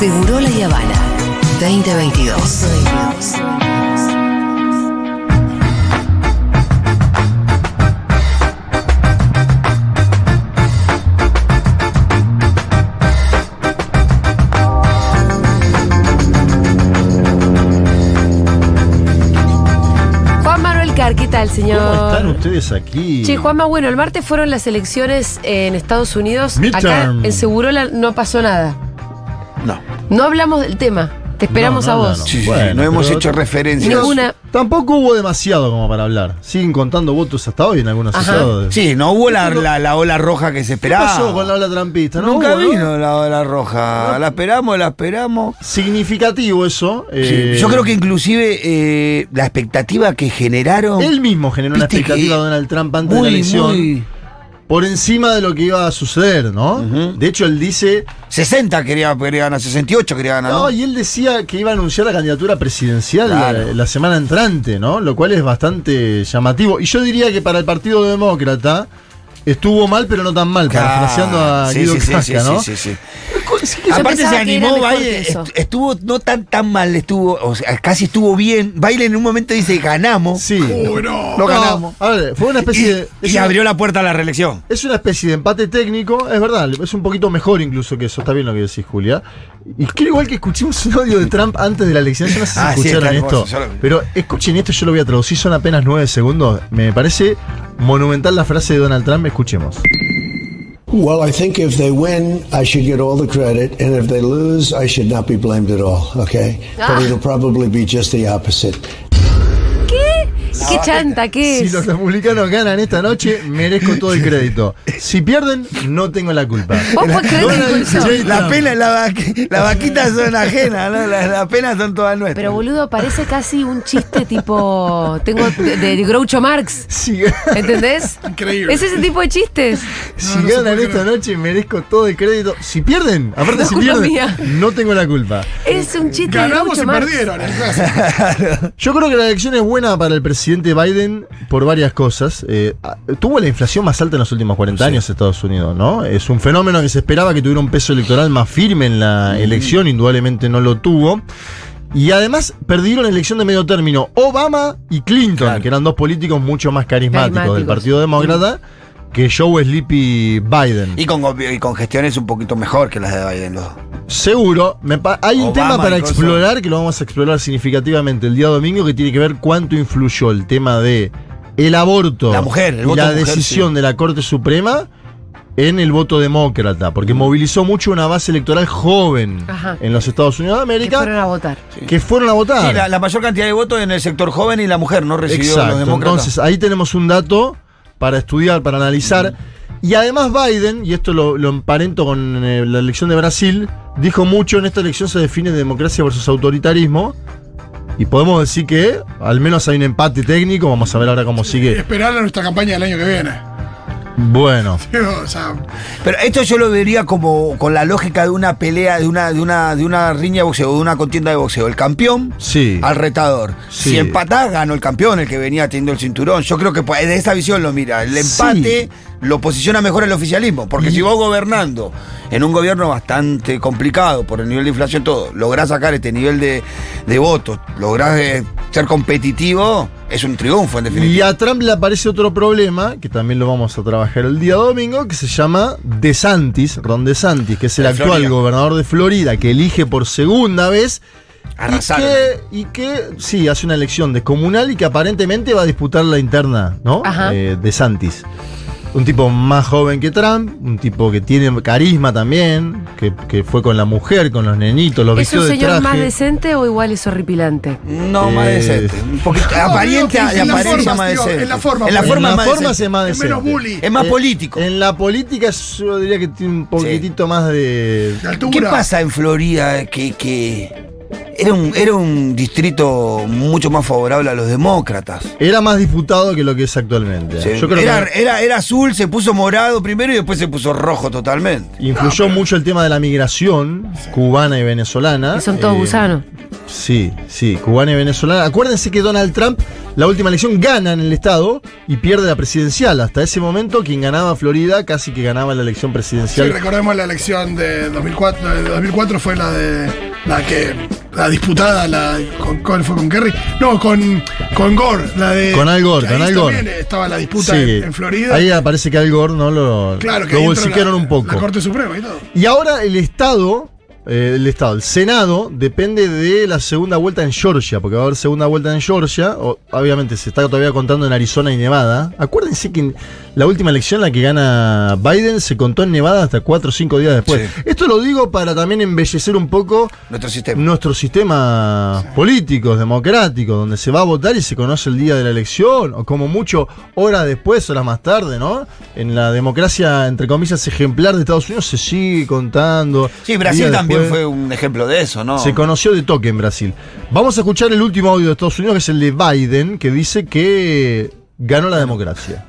Seguro La Habana 2022. Juan Manuel Car, ¿qué tal, señor? ¿Cómo están ustedes aquí? Che, Juanma, bueno, el martes fueron las elecciones en Estados Unidos. Acá Midterm. en Segurola no pasó nada. No. Hablamos del tema. Te esperamos No, no, a vos. no, Sí, sí, Bueno, no hemos hecho referencias. Ninguna. Tampoco hubo demasiado como para hablar. Siguen contando votos hasta hoy en algunos Ajá. estados. Sí, no hubo la, la- la ola roja que se ¿Qué esperaba. pasó con la ola trampista? ¿No Nunca hubo, no? vino la ola roja. La esperamos, la esperamos. Significativo eso. Sí, eh, Yo creo que inclusive eh, la expectativa que generaron. Él mismo generó una expectativa que de Donald Trump antes de la elección. muy- Por encima de lo que iba a suceder, ¿no? De hecho, él dice. 60 quería, quería ganar, 68 quería ganar. No, ¿no? y él decía que iba a anunciar la candidatura presidencial Claro. la, la semana entrante, ¿no? Lo cual es bastante llamativo. Y yo diría que para el Partido Demócrata estuvo mal, pero no tan mal, Claro. parafraseando a Sí, Guido sí, sí, Casca, sí, ¿no? sí, sí, sí. Aparte se animó est- estuvo no tan tan mal, estuvo, o sea, casi estuvo bien. Biden en un momento dice ganamos. Sí. Lo No, ganamos. A ver, fue una Y, especie de. y es una- abrió la puerta a la reelección. Es una especie de empate técnico, es verdad, es un poquito mejor incluso que eso, está bien lo que decís, Julia. Y quiero igual que escuchemos un audio de Trump antes de la elección, yo no sé si Ah, sí, escucharon esto, hermoso, lo pero escuchen esto, yo lo voy a traducir, son apenas nueve segundos, me parece monumental la frase de Donald Trump, escuchemos. Well, I think if they win, I should get all the credit, and if they lose, I should not be blamed at all, okay? Ah. But it'll probably be just the opposite. ¿Qué chanta? ¿Qué Si es? los republicanos ganan esta noche, merezco todo el crédito. Si pierden, no tengo la culpa. ¿Vos podés creer que Donald incluso- J. La pena, la, vaqui- las vaquitas son ajenas, ¿no? Las, las penas son todas nuestras. Pero boludo, parece casi un chiste tipo. Tengo de, de Groucho Marx. Si, ¿Entendés? Increíble. Es ese tipo de chistes. si no ganan esta noche, merezco todo el crédito. Si pierden, aparte No si pierden, mía. no tengo la culpa. Es un chiste de Ganamos Groucho y Marx. perdieron. Yo creo que la elección es buena para el presidente Biden por varias cosas. Eh, tuvo la inflación más alta en los últimos 40 años Estados Unidos, ¿no? Es un fenómeno que se esperaba que tuviera un peso electoral más firme en la elección, indudablemente no lo tuvo. Y además perdieron la elección de medio término Obama y Clinton, Claro. que eran dos políticos mucho más carismáticos, del. Partido Demócrata que Joe Sleepy Biden. Y con, y con gestiones un poquito mejor que las de Biden. los dos. Seguro. Me hay un Obama tema para explorar que lo vamos a explorar significativamente el día domingo que tiene que ver cuánto influyó el tema de el aborto La mujer, el y voto la mujer, decisión sí. de la Corte Suprema en el voto demócrata, porque movilizó mucho una base electoral joven Ajá. en los Estados Unidos de Que América fueron a votar. que fueron a votar. Sí, la, la mayor cantidad de votos en el sector joven y la mujer no recibió Exacto. los demócratas. Entonces ahí tenemos un dato para estudiar, para analizar. Y además Biden, y esto lo, lo emparento con eh, la elección de Brasil, dijo mucho en esta elección se define democracia versus autoritarismo. Y podemos decir que al menos hay un empate técnico. Vamos a ver ahora cómo sigue. Esperar a nuestra campaña del año que viene. Bueno, Digo, o sea, Pero esto yo lo vería como con la lógica de una pelea, de una, de una, de una riña de boxeo, de una contienda de boxeo. El campeón sí. al retador. Sí. Si empatás, ganó el campeón, el que venía teniendo el cinturón. Yo creo que de esa visión lo mira. El empate lo posiciona mejor el oficialismo. Porque si vos gobernando en un gobierno bastante complicado por el nivel de inflación, todo, lográs sacar este nivel de, de votos, lográs eh, ser competitivo, es un triunfo en Y definitiva. a Trump le aparece otro problema, que también lo vamos a trabajar el día domingo, que se llama DeSantis, Ron DeSantis, que es el De actual Florida. gobernador de Florida, que elige por segunda vez. Arrasaron. Y que, y que, sí, hace una elección descomunal y que aparentemente va a disputar la interna, ¿no? Ajá. Eh, DeSantis. Un tipo más joven que Trump, un tipo que tiene carisma también, que, que fue con la mujer, con los nenitos, los ¿Es un señor más decente o igual es horripilante? No, más Eh, decente. Un poquito, No, apariencia, que en la apariencia forma, más decente. en la forma, En la forma en la más forma decente. es más Es decente. menos bully. Es más Eh, político. En la política yo diría que tiene un poquitito más de... de altura. ¿Qué pasa en Florida que, que era, un, era un distrito mucho más favorable a los demócratas? Era más disputado que lo que es actualmente. Se- Yo creo era, que era, era azul, se puso morado primero y después se puso rojo totalmente. influyó mucho el tema de la migración cubana y venezolana. Que son todos Eh, gusanos. Sí, sí, cubana y venezolana. Acuérdense que Donald Trump, la última elección, gana en el estado y pierde la presidencial. Hasta ese momento, quien ganaba Florida casi que ganaba la elección Sí, presidencial. recordemos la elección de 2004, de 2004 fue la de la que la disputada la con ¿cuál fue con Kerry no con con Gore la de Con Al Gore, con Al Gore. estaba la disputa Sí, en, en Florida Ahí aparece que Al Gore no lo, claro que lo bolsiquearon la- un poco. la Corte Suprema y todo Y ahora el Estado, eh, el Estado, el Senado, depende de la segunda vuelta en Georgia, porque va a haber segunda vuelta en Georgia. o- obviamente se está todavía contando en Arizona y Nevada. Acuérdense que la última elección, la que gana Biden, se contó en Nevada hasta 4 o 5 días después. Sí. Esto lo digo para también embellecer un poco Nuestro sistema. nuestros sistemas políticos, democráticos, donde se va a votar y se conoce el día de la elección, o como mucho horas después, horas más tarde, ¿no? En la democracia, entre comillas, ejemplar de Estados Unidos se sigue contando. Sí, Brasil también después. fue un ejemplo de eso, ¿no? Se conoció de toque en Brasil. Vamos a escuchar el último audio de Estados Unidos, que es el de Biden, que dice que ganó la democracia.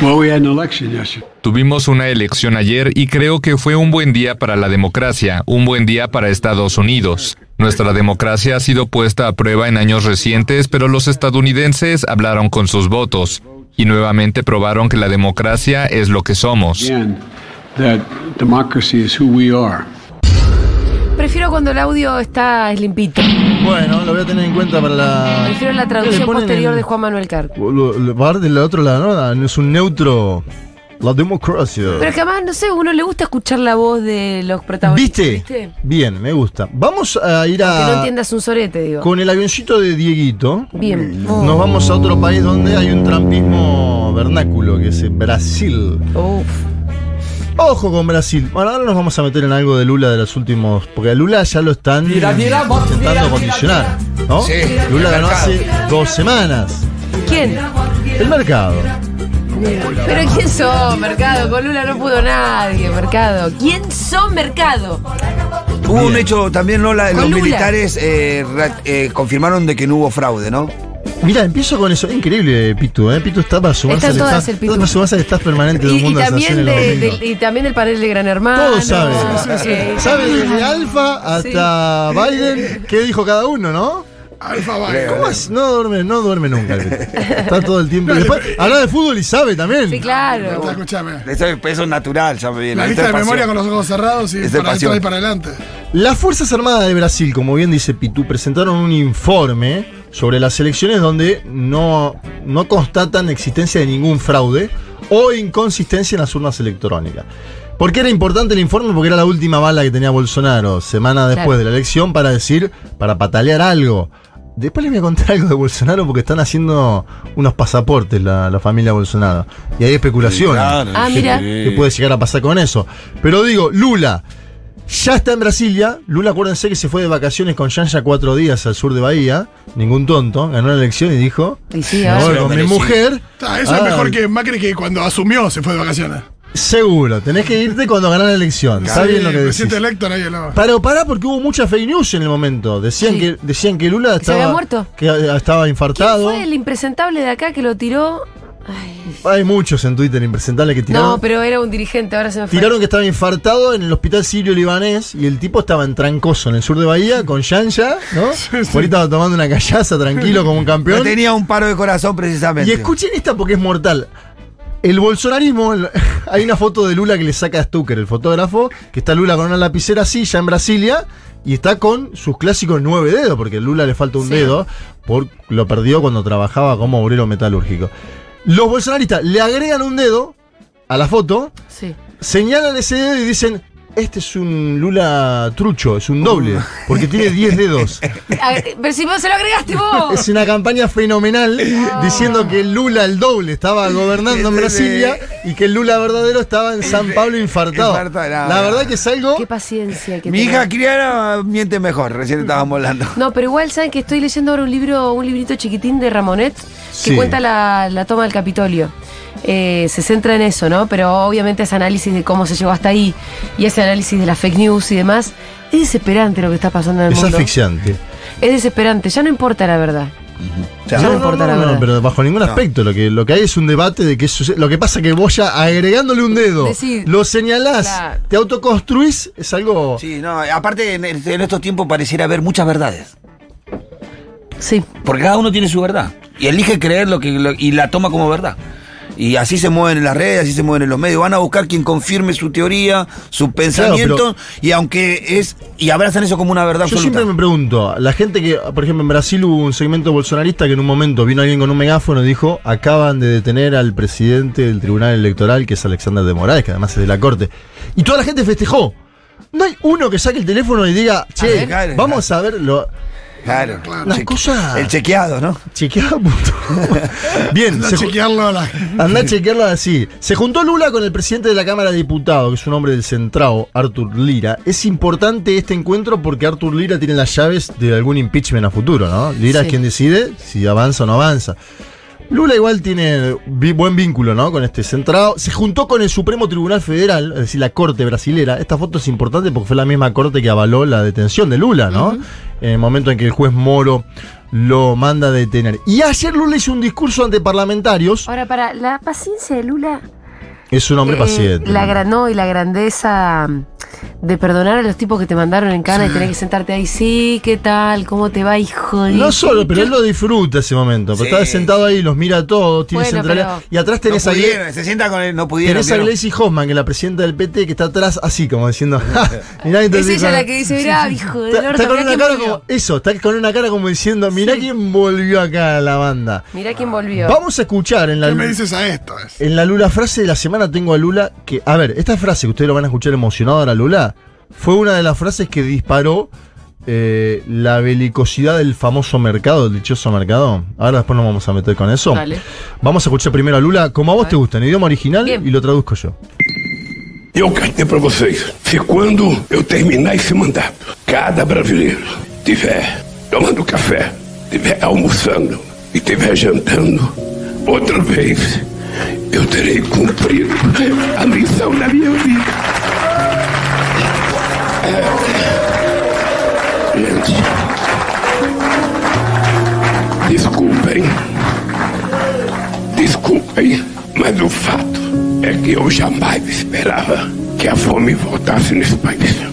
Well, we had an election yesterday. Tuvimos una elección ayer y creo que fue un buen día para la democracia, un buen día para Estados Unidos. Nuestra democracia ha sido puesta a prueba en años recientes, pero los estadounidenses hablaron con sus votos y nuevamente probaron que la democracia es lo que somos. Prefiero cuando el audio está es limpito. Bueno, lo voy a tener en cuenta para la. Prefiero la Le traducción posterior de Juan Manuel Carr. A dar del otro lado, ¿no? Ah, Es un neutro. La democracia. Pero que además, no sé, a uno le gusta escuchar la voz de los protagonistas. ¿Viste? Bien, me gusta. Vamos a ir Que no a. entiendas un sorete, digo. Con el avioncito de Dieguito. Bien. Oh. Nos vamos a otro país donde hay un trampismo vernáculo, que es Brasil. Uf. Ojo con Brasil. Bueno, ahora nos vamos a meter en algo de Lula de los últimos. Porque a Lula ya lo están intentando condicionar. ¿no? Sí, Lula ganó hace dos semanas. ¿Quién? El mercado. Pero ¿quién son, Mercado? Con Lula no pudo nadie, Mercado. ¿Quién son, Mercado? Hubo un hecho también, Lola, los Lula. militares eh, eh, confirmaron de que no hubo fraude, ¿no? Mira, empiezo con eso. Increíble, Pitu. ¿eh? Pitu está para sumarse al staff. está para sumarse al staff permanente de un Y, y mundo de también de- del- y también del panel de Gran Hermano. Todo sabe. Eh, Sabe desde Alfa hasta Biden qué dijo cada uno, ¿no? Alfa Biden. ¿Cómo es? No duerme, no duerme nunca. el Pitu. Está todo el tiempo. Y después habla de fútbol y sabe también. Sí, claro. Escúchame. Eso, eso es natural, ya me viene. La lista de pasión. memoria con los ojos cerrados y Es para y para adelante. Las Fuerzas Armadas de Brasil, como bien dice Pitu, presentaron un informe sobre las elecciones donde no, no constatan existencia de ningún fraude o inconsistencia en las urnas electrónicas. ¿Por qué era importante el informe? Porque era la última bala que tenía Bolsonaro, semana después Claro. de la elección, para decir, para patalear algo. Después les voy a contar algo de Bolsonaro porque están haciendo unos pasaportes la, la familia Bolsonaro. Y hay especulaciones. Claro, Ah, sí. mira. ¿Qué puede llegar a pasar con eso? Pero digo, Lula ya está en Brasilia. Lula, acuérdense que se fue de vacaciones con Yanja cuatro días al sur de Bahía. Ningún tonto. Ganó la elección y dijo: Y sí, "Me ahora- voy Se lo con mi mujer. Ah, eso Ah, es mejor que Macri que cuando asumió se fue de vacaciones. Seguro, tenés que irte cuando ganás la elección. Está bien lo que el decís. presidente electo nadie lo. Pero pará porque hubo mucha fake news en el momento. Decían, Sí. que, decían que Lula estaba. había muerto? Que eh, estaba ¿Quién infartado. fue el impresentable de acá que lo tiró? Ay, Hay muchos en Twitter impresentables que tiraron. no, pero era un dirigente, ahora se me fue. Tiraron que estaba infartado en el hospital sirio-libanés y el tipo estaba en Trancoso, en el sur de Bahía, con Yanja, ¿no? Ahorita estaba tomando una callaza tranquilo como un No campeón. tenía un paro de corazón precisamente. Y escuchen esta porque es mortal. El bolsonarismo, el- hay una foto de Lula que le saca a Stucker, el fotógrafo, que está Lula con una lapicera así, ya en Brasilia, y está con sus clásicos nueve dedos, porque a Lula le falta un Sí. dedo, por, lo perdió cuando trabajaba como obrero metalúrgico. Los bolsonaristas le agregan un dedo a la foto, Sí. señalan ese dedo y dicen, este es un Lula trucho, es un doble, porque tiene 10 dedos. Ah, Pero si vos se lo agregaste vos. Es una campaña fenomenal diciendo que el Lula, el doble, estaba gobernando en Brasilia y que el Lula verdadero estaba en San Pablo infartado. La verdad que es algo... Qué paciencia que Mi tenés. hija criada miente mejor, recién estábamos hablando. No, pero igual saben que estoy leyendo ahora un libro, un librito chiquitín de Ramonet que Sí. cuenta la, la toma del Capitolio. Eh, se centra en eso, ¿no? Pero obviamente ese análisis de cómo se llegó hasta ahí y ese análisis de las fake news y demás, es desesperante lo que está pasando en el Es mundo. asfixiante. Es desesperante, ya no importa la verdad. O sea, Ya no importa la verdad. pero bajo ningún No. aspecto. Lo que, lo que hay es un debate de qué sucede. Lo que pasa que vos ya agregándole un dedo, lo señalás, claro. te autoconstruís, es algo. Sí, no, aparte en, en estos tiempos pareciera haber muchas verdades. Sí. Porque cada uno tiene su verdad. Y elige creer lo que lo- y la toma como verdad. Y así se mueven en las redes, así se mueven en los medios. Van a buscar quien confirme su teoría, su pensamiento. y aunque es. Y abrazan eso como una verdad Yo absoluta. siempre me pregunto, la gente que, por ejemplo, en Brasil hubo un segmento bolsonarista que en un momento vino alguien con un megáfono y dijo, acaban de detener al presidente del Tribunal Electoral, que es Alexander de Moraes, que además es de la Corte. Y toda la gente festejó. No hay uno que saque el teléfono y diga, che, ver, vamos a ver lo Claro. Las Cheque- cosas- El chequeado, ¿no? chequeado. punto. Bien, Anda a chequearlo a la. Anda a chequearlo así. Se juntó Lula con el presidente de la Cámara de Diputados, que es un hombre del Centrao, Artur Lira. Es importante este encuentro porque Artur Lira tiene las llaves de algún impeachment a futuro, ¿no? Lira Sí. es quien decide si avanza o no avanza. Lula igual tiene buen vínculo, ¿no? Con este Centrao. Se juntó con el Supremo Tribunal Federal, es decir, la Corte Brasilera. Esta foto es importante porque fue la misma Corte que avaló la detención de Lula, ¿no? En el momento en que el juez Moro lo manda a detener. Y ayer Lula hizo un discurso ante parlamentarios. Ahora, para la paciencia de Lula. Es un hombre eh, paciente. La gran, no, y la grandeza de perdonar a los tipos que te mandaron en cana y tener que sentarte ahí. Sí, ¿qué tal? ¿Cómo te va, hijo de.? No solo, pero él lo disfruta ese momento. Porque Sí. está sentado ahí, los mira a todos, tiene Bueno, centralidad. Y atrás No tenés a, Gle- pudieron, se sienta con él, no pudieron. tenés a. Gleisi Hoffman, que es la presidenta del PT, que está atrás así, como diciendo. "Ja, mirá, Es ella la que dice, mirá, hijo del Está, orto, está con una cara como. Eso, está con una cara como diciendo, mirá quién volvió acá a la banda. Mirá quién volvió. Vamos a escuchar en la. ¿Qué me dices a esto? Es? En la Lula frase de la semana tengo a Lula que, a ver, esta frase que ustedes lo van a escuchar emocionado ahora, Lula, fue una de las frases que disparó eh, la belicosidad del famoso mercado, del dichoso mercado. Ahora después nos vamos a meter con eso. Dale. Vamos a escuchar primero a Lula, como a vos A te gusta, en idioma original, Bien. y lo traduzco yo. Eu quero dizer para vocês, se quando eu terminar esse mandato, cada brasileiro tiver tomando café, tiver almoçando e tiver jantando, outra vez eu terei cumprido a missão da minha vida. É, gente, desculpem, desculpem, mas o fato é que eu jamais esperava que a fome voltasse nesse país.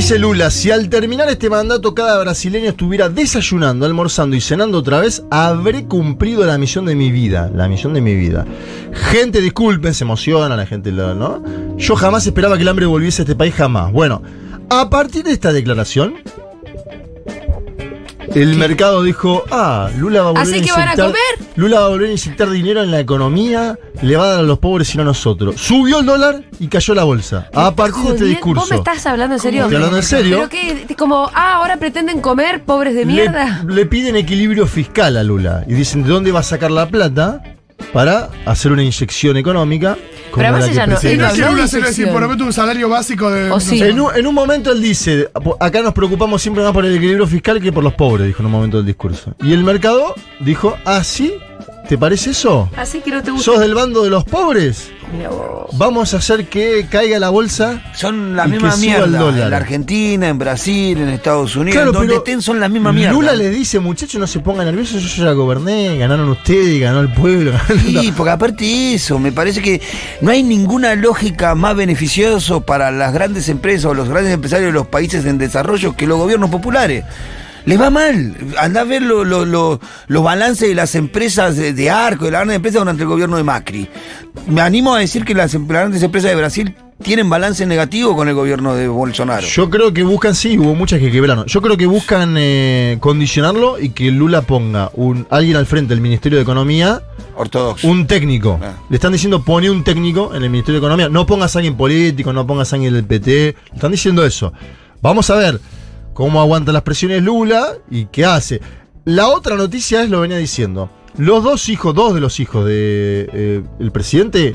Dice Lula, si al terminar este mandato cada brasileño estuviera desayunando, almorzando y cenando otra vez, habré cumplido la misión de mi vida. La misión de mi vida. Gente, disculpen, se emociona, la gente ¿no? Yo jamás esperaba que el hambre volviese a este país, jamás. Bueno, a partir de esta declaración, el mercado dijo, ah, Lula va a volver Así a que van a comer. Lula va a volver a inyectar dinero en la economía, le va a dar a los pobres y no a nosotros. Subió el dólar y cayó la bolsa. A partir de este discurso. ¿Vos me estás hablando en serio? Estoy hablando en serio. ¿Pero? Como, ah, ahora pretenden comer, pobres de mierda. Le, le piden equilibrio fiscal a Lula y dicen de dónde va a sacar la plata para hacer una inyección económica. Como además ella no-. Y no habló de infección. promete un salario básico de. O no sí. sé. En un, en un momento él dice, acá nos preocupamos siempre más por el equilibrio fiscal que por los pobres, dijo en un momento del discurso. Y el mercado dijo, ah, sí, ¿te parece eso? Así que no te gusta. ¿Sos del bando de los pobres? Vamos a hacer que caiga la bolsa. Son la Y misma que suba el mierda. dólar. En la Argentina, en Brasil, en Estados Unidos. Claro, donde pero estén son la misma mierda. Lula le dice, muchachos, no se pongan nerviosos, yo ya goberné, ganaron ustedes, ganó el pueblo. Sí, porque aparte de eso, me parece que no hay ninguna lógica más beneficioso para las grandes empresas o los grandes empresarios de los países en desarrollo que los gobiernos populares. Les va mal. Andá a ver lo- lo- lo- los balances de las empresas de, de Arco, de las grandes empresas durante el gobierno de Macri. Me animo a decir que las em- grandes empresas de Brasil tienen balance negativo con el gobierno de Bolsonaro. Yo creo que buscan, sí, hubo muchas que quebraron. Yo creo que buscan eh, condicionarlo y que Lula ponga un alguien al frente del Ministerio de Economía, Ortodoxo. un técnico. Ah. Le están diciendo pone un técnico en el Ministerio de Economía. No pongas a alguien político, no pongas a alguien del PT. Le están diciendo eso. Vamos a ver cómo aguanta las presiones Lula y qué hace. La otra noticia es, lo venía diciendo, los dos hijos, dos de los hijos del el presidente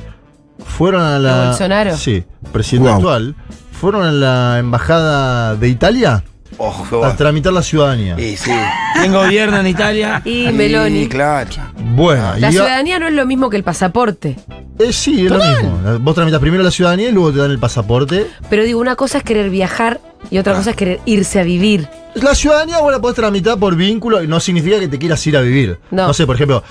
fueron a la... ¿De Bolsonaro? Sí, presidente Wow. actual. Fueron a la embajada de Italia Ojo, qué a tramitar la ciudadanía. Sí, sí. ¿Quién gobierna en Italia? Y Meloni. claro. Bueno, La y- ciudadanía no es lo mismo que el pasaporte. eh, sí, es lo mismo. Vos tramitas primero la ciudadanía y luego te dan el pasaporte. Pero digo, una cosa es querer viajar Y otra cosa es querer irse a vivir. La ciudadanía vos la podés tramitar por vínculo y no significa que te quieras ir a vivir. No. sé, por ejemplo,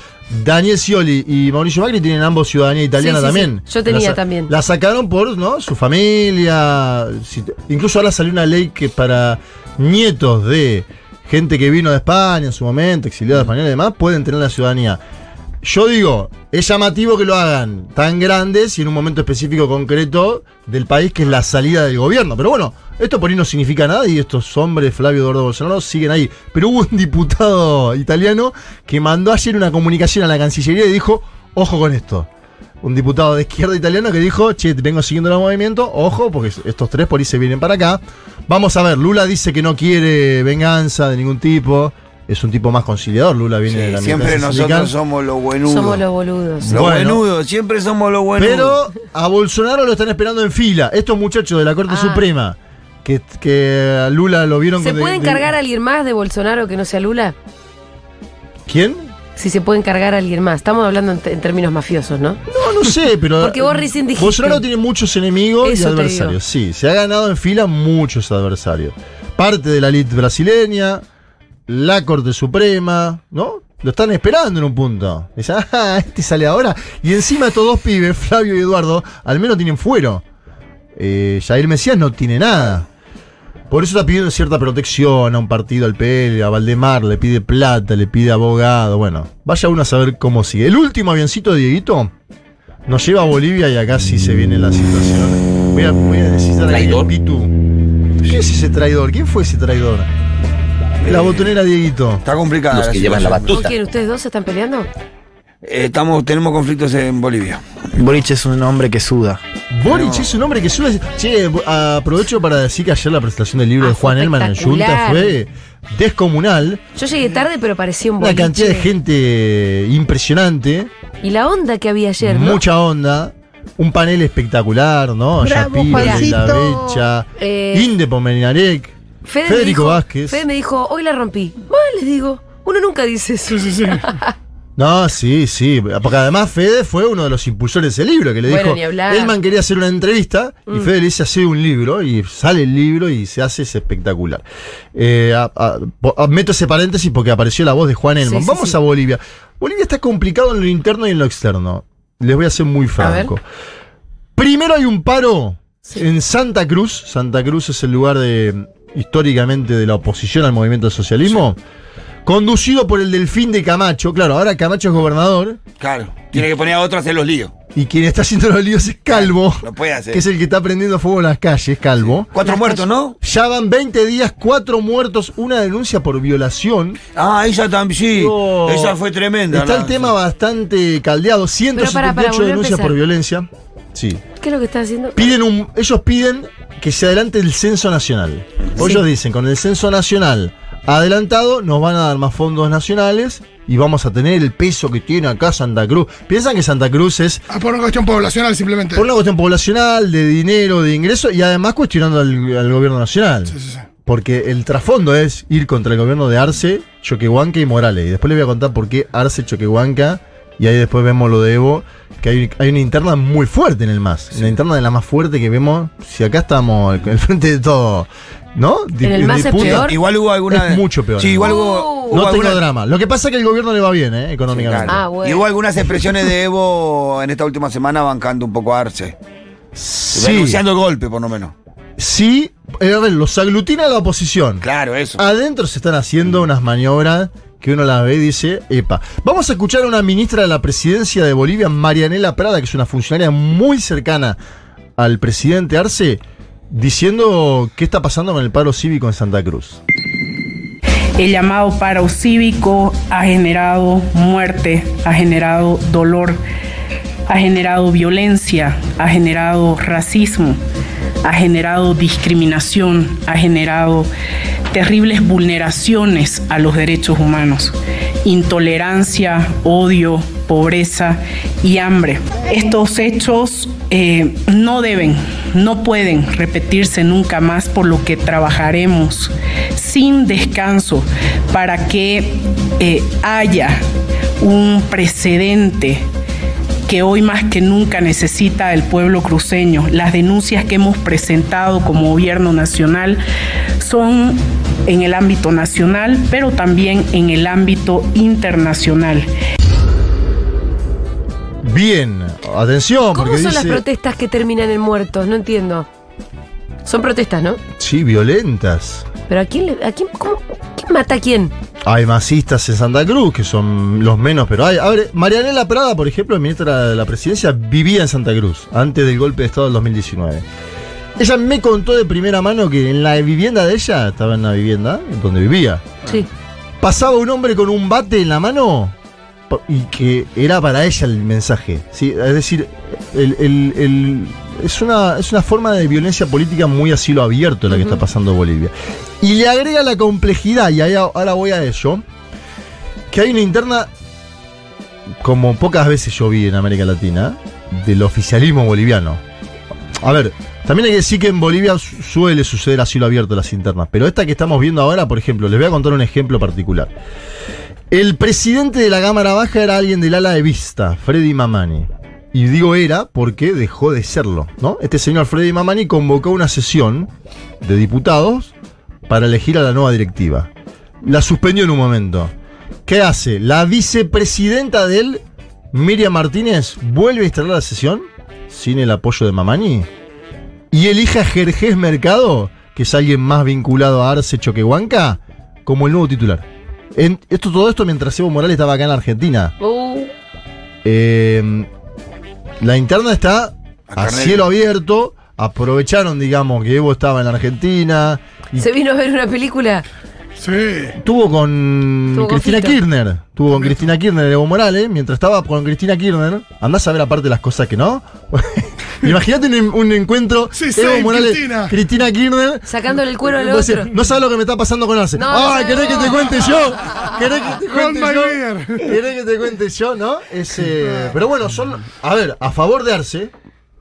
Daniel Scioli y Mauricio Macri tienen ambos ciudadanía italiana Sí, sí, también. sí. Yo tenía La también. La sacaron por ¿no? su familia. si- incluso ahora salió una ley que para nietos de gente que vino de España en su momento, exiliada española y demás, pueden tener la ciudadanía. Yo digo, es llamativo que lo hagan tan grandes y en un momento específico concreto del país que es la salida del gobierno. Pero bueno, esto por ahí no significa nada y estos hombres, Flavio Eduardo Bolsonaro, siguen ahí. Pero hubo un diputado italiano que mandó ayer una comunicación a la Cancillería y dijo, ojo con esto. Un diputado de izquierda italiano que dijo, che, vengo siguiendo el movimiento, ojo, porque estos tres por ahí se vienen para acá. Vamos a ver, Lula dice que no quiere venganza de ningún tipo. Es un tipo más conciliador, Lula viene de la siempre nosotros sindical. somos los buenudos. Somos los boludos. Los Bueno. buenudos, siempre somos los buenudos. Pero a Bolsonaro lo están esperando en fila. Estos muchachos de la Corte Ah. Suprema, que, que a Lula lo vieron ¿Se con- puede de- encargar de- a alguien más de Bolsonaro que no sea Lula? ¿Quién? Si se puede encargar a alguien más. Estamos hablando en, términos mafiosos, ¿no? No, no sé, pero. Porque vos recién dijiste. Bolsonaro tiene muchos enemigos y Eso adversarios. Sí, se ha ganado en fila muchos adversarios. Parte de la elite brasileña, la Corte Suprema, ¿no? Lo están esperando en un punto. Dicen, ah, este sale ahora. Y encima estos dos pibes, Flavio y Eduardo, al menos tienen fuero. Eh, Jair Mesías no tiene nada. Por eso está pidiendo cierta protección a un partido, al PL, a Valdemar, le pide plata, le pide abogado. Bueno, vaya uno a saber cómo sigue. El último avioncito de Dieguito nos lleva a Bolivia y acá sí se viene la situación. Voy a, voy a necesitar a. ¿Qué es ese traidor? ¿Quién fue ese traidor? La botonera Dieguito. Está complicada. Los que llevan la situación. ¿Con quién? ¿Ustedes dos se están peleando? Eh, estamos, tenemos conflictos en Bolivia. Boric es un hombre que suda. Boric es un hombre que suele. Che, aprovecho para decir que ayer la presentación del libro Ah, de Juan Elman en Junta espectacular. fue descomunal. Yo llegué tarde, pero parecía un Una boliche. cantidad de gente impresionante. Y la onda que había ayer, ¿no? Mucha onda. Un panel espectacular, ¿no? Bravo, Yapira, La Juancito. Becha, Eh, Inde Fede me Federico dijo- Vázquez. Fede me dijo, hoy la rompí. Mal, les digo. Uno nunca dice eso. Sí, sí, sí. No, sí, sí. Porque además Fede fue uno de los impulsores del libro que le Bueno, dijo. Elman quería hacer una entrevista y Mm. Fede le dice hacer un libro y sale el libro y se hace es espectacular. Eh, a- a- po- a- meto ese paréntesis porque apareció la voz de Juan Elman. Sí, Vamos sí. a Bolivia. Bolivia está complicado en lo interno y en lo externo. Les voy a ser muy franco. Primero hay un paro en Santa Cruz. Santa Cruz es el lugar de históricamente de la oposición al movimiento del socialismo. Conducido por el delfín de Camacho. Claro, ahora Camacho es gobernador. Claro. Tiene que poner a otro a hacer los líos. Y quien está haciendo los líos es Calvo. Lo puede hacer. Que es el que está prendiendo fuego en las calles, Calvo. Cuatro muertos, ¿no? Ya van 20 días, cuatro muertos, una denuncia por violación. Ah, ella también, sí. Oh. Esa fue tremenda. Está la- el tema bastante caldeado. Pero para, para, 178 volví a denuncias por violencia. Sí. ¿Qué es lo que está haciendo? Piden un, ellos piden que se adelante el censo nacional. O Sí. Ellos dicen, con el censo nacional adelantado, nos van a dar más fondos nacionales y vamos a tener el peso que tiene acá Santa Cruz. Piensan que Santa Cruz es Ah, por una cuestión poblacional simplemente. por una cuestión poblacional, de dinero, de ingreso y además cuestionando al, al gobierno nacional. Sí, sí, sí. Porque el trasfondo es ir contra el gobierno de Arce, Choquehuanca y Morales. Y después les voy a contar por qué Arce, Choquehuanca. Y ahí después vemos lo de Evo, que hay, hay una interna muy fuerte en el MAS. Una interna de la más fuerte que vemos. Si acá estamos en el frente de todo, ¿no? ¿En el MAS es peor? Igual hubo alguna. Es mucho peor. Sí, igual Uh. hubo. hubo No tengo alguna- drama. Lo que pasa es que el gobierno le va bien, ¿eh? Sí, Económicamente. claro. Ah, bueno. Y hubo algunas expresiones de Evo en esta última semana bancando un poco a Arce. Sí, Denunciando el golpe, por lo menos. sí. eh, a ver, los aglutina la oposición. Claro, eso. Adentro se están haciendo unas maniobras que uno las ve y dice, epa. Vamos a escuchar a una ministra de la presidencia de Bolivia, Marianela Prada, que es una funcionaria muy cercana al presidente Arce, diciendo qué está pasando con el paro cívico en Santa Cruz. El llamado paro cívico ha generado muerte, ha generado dolor, ha generado violencia, ha generado racismo, ha generado discriminación, ha generado terribles vulneraciones a los derechos humanos, intolerancia, odio, pobreza y hambre. Estos hechos eh, no deben, no pueden repetirse nunca más, por lo que trabajaremos sin descanso para que eh, haya un precedente que hoy más que nunca necesita el pueblo cruceño. Las denuncias que hemos presentado como gobierno nacional son en el ámbito nacional, pero también en el ámbito internacional. Bien, atención, ¿Cómo porque son las protestas que terminan en muertos? No entiendo. Son protestas, ¿no? Sí, violentas. Pero ¿a quién, le- a quién, cómo- quién mata a quién? Hay masistas en Santa Cruz, que son los menos, pero hay. A ver, Marianela Prada, por ejemplo, ministra de la presidencia, vivía en Santa Cruz, antes del golpe de Estado del 2019. Ella me contó de primera mano que en la vivienda de ella, estaba en la vivienda donde vivía, Sí. pasaba un hombre con un bate en la mano y que era para ella el mensaje. ¿sí? Es decir, el- el- el- es, una, es una forma de violencia política muy a cielo abierto la que está pasando en Bolivia. Y le agrega la complejidad, y ahí ahora voy a ello, que hay una interna, como pocas veces yo vi en América Latina, del oficialismo boliviano. A ver, también hay que decir que en Bolivia su- suele suceder a cielo abierto las internas, pero esta que estamos viendo ahora, por ejemplo, les voy a contar un ejemplo particular. El presidente de la Cámara Baja era alguien del ala de vista, Freddy Mamani. Y digo era porque dejó de serlo, ¿no? Este señor Freddy Mamani convocó una sesión de diputados para elegir a la nueva directiva. La suspendió en un momento. ¿Qué hace? La vicepresidenta de él, Miriam Martínez, vuelve a instalar la sesión sin el apoyo de Mamani y elige a Jerjes Mercado, que es alguien más vinculado a Arce Choquehuanca, como el nuevo titular. En- esto, todo esto mientras Evo Morales estaba acá en la Argentina. Uh, Eh, la interna está a cielo abierto. Aprovecharon, digamos, que Evo estaba en la Argentina. Y ¿Se vino a ver una película? Sí. Tuvo con Tuvo Cristina. Kirchner. Tuvo con Cristina Kirchner Evo Morales. Mientras estaba con Cristina Kirchner. Andás a ver aparte las cosas que no. Imagínate un, un encuentro Sí, Evo sí, Morales, Cristina. Cristina Kirchner. Sacándole el cuero al otro. no sabes lo que me está pasando con Arce. No, ¡Ay, no, querés que no. te cuente yo! ¿Querés que te Con cuente yo? ¿Querés que te cuente yo, no? Pero bueno, son. A ver, a favor de Arce,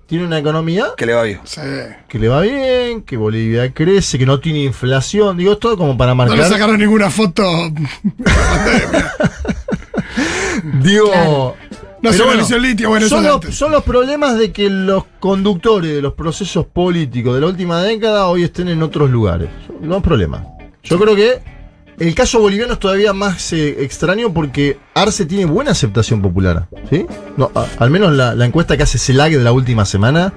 tiene una economía Que le va bien. Sí. que le va bien, que Bolivia crece, que no tiene inflación. Digo, es todo como para No le marcar. sacaron ninguna foto. Digo. Claro. Nacionalización litia, bueno, eso son, de los, antes. son los problemas de que los conductores de los procesos políticos de la última década hoy estén en otros lugares. No es problema. Yo creo que el caso boliviano es todavía más eh, extraño porque Arce tiene buena aceptación popular. ¿sí? No, a- al menos la, la encuesta que hace CELAC de la última semana,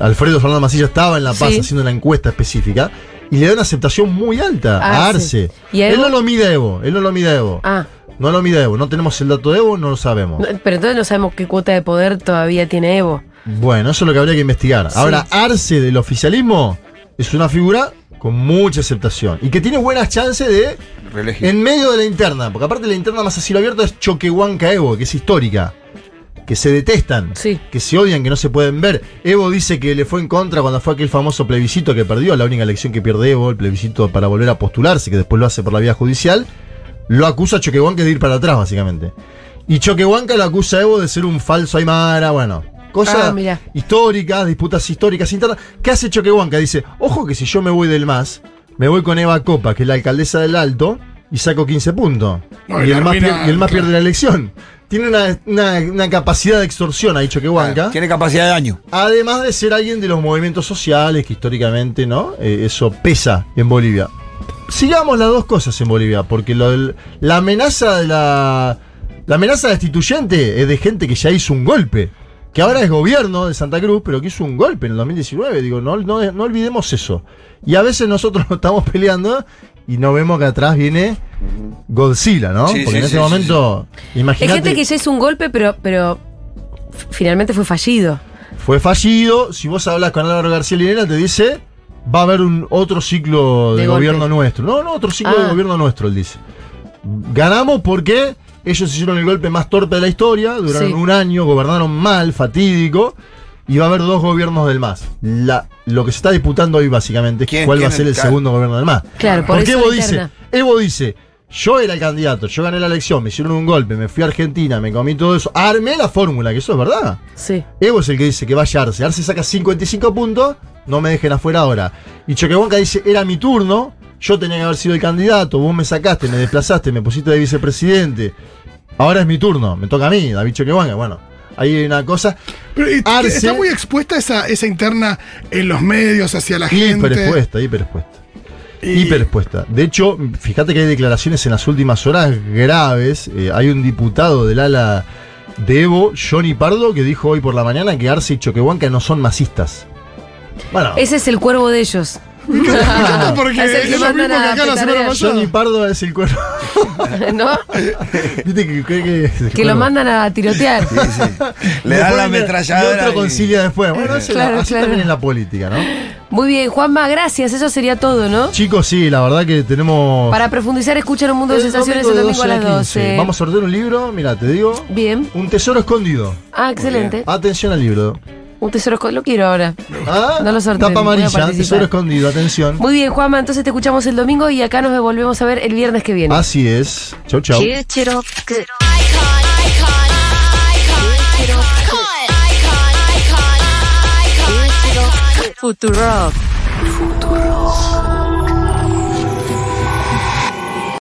Alfredo Fernando Masilla estaba en La Paz Sí. haciendo una encuesta específica y le da una aceptación muy alta a Arce. Arce. ¿Y a Él no lo mide a Evo, él no lo mide a Evo. Ah, No lo mide a Evo, no tenemos el dato de Evo, no lo sabemos. no, pero entonces no sabemos qué cuota de poder todavía tiene Evo. Bueno, eso es lo que habría que investigar. Sí. Ahora, Arce del oficialismo es una figura con mucha aceptación y que tiene buenas chances de, en medio de la interna, porque aparte la interna más a cielo abierto es Choquehuanca Evo, que es histórica, que se detestan, Sí. que se odian, que no se pueden ver. Evo dice que le fue en contra cuando fue aquel famoso plebiscito que perdió, la única elección que pierde Evo, el plebiscito para volver a postularse, que después lo hace por la vía judicial. Lo acusa a Choquehuanca de ir para atrás, básicamente. Y Choquehuanca lo acusa a Evo de ser un falso Aymara, bueno. Cosas Ah, históricas, disputas históricas internas. ¿Qué hace Choquehuanca? Dice, ojo que si yo me voy del MAS, me voy con Eva Copa, que es la alcaldesa del Alto, y saco 15 puntos. No, y, y el y claro. pierde la elección. Tiene una, una- una capacidad de extorsión ahí Choquehuanca. Tiene capacidad de daño. Además de ser alguien de los movimientos sociales, que históricamente, ¿no? Eh, eso pesa en Bolivia. Sigamos las dos cosas en Bolivia, porque lo del- la amenaza de la. La amenaza destituyente es de gente que ya hizo un golpe. Que ahora es gobierno de Santa Cruz, pero que hizo un golpe en el 2019. Digo, no, no, no olvidemos eso. Y a veces nosotros nos estamos peleando y no vemos que atrás viene Godzilla, ¿no? Sí, Porque sí, en ese sí, sí, momento, Hay imagínate. gente que ya hizo un golpe, pero, pero finalmente fue fallido. Fue fallido. Si vos hablas con Álvaro García Linera, te dice: va a haber un otro ciclo de, De gobierno nuestro. No, no, otro ciclo de Ah. gobierno nuestro, él dice. Ganamos porque ellos hicieron el golpe más torpe de la historia, duraron Sí. un año, gobernaron mal, fatídico. Y va a haber dos gobiernos del MAS. La- lo que se está disputando hoy básicamente es ¿Quién- cuál va a ser el segundo gobierno del MAS. Claro, por Porque eso Evo dice. Evo dice, yo era el candidato, yo gané la elección, me hicieron un golpe, me fui a Argentina, me comí todo eso, armé la fórmula, que eso es verdad. Sí. Evo es el que dice que vaya Arce. Arce saca 55 puntos, no me dejen afuera ahora. Y Choquehuanca dice, era mi turno, yo tenía que haber sido el candidato, vos me sacaste, me desplazaste, me pusiste de vicepresidente. Ahora es mi turno, me toca a mí, David Choquehuanca. Bueno, hay una cosa. Pero, Arce- está muy expuesta esa, esa interna en los medios hacia la gente. Hiperexpuesta, hiperexpuesta. Y- Hiperexpuesta. De hecho, fíjate que hay declaraciones en las últimas horas graves. Eh, hay un diputado del ala de Evo, Johnny Pardo, que dijo hoy por la mañana que Arce y Choquehuanca no son masistas. Bueno, Ese es el cuervo de ellos. Porque Es es lo mandan mismo que a acá la semana pasada. Johnny Pardo es el cuervo. ¿No? Viste que, que- que Que lo mandan a tirotear. Le dan la ametralladora. Y otro y- concilia después. Bueno, eso Claro, así claro. también en la política, ¿no? Muy bien, Juanma, gracias. Eso sería todo, ¿no? Chicos, sí, la verdad que tenemos. Para profundizar, escuchan un mundo de El sensaciones domingo el domingo a las 12 12. Vamos a sortear un libro, mira, te digo. Bien. Un tesoro escondido. Ah, excelente. Atención al libro. Un tesoro escondido. Lo quiero ahora. Ah, No lo sorteo, Tapa amarilla, tesoro escondido, atención. Muy bien, Juanma. Entonces te escuchamos el domingo y acá nos volvemos a ver el viernes que viene. Así es. Chau, chau. フュ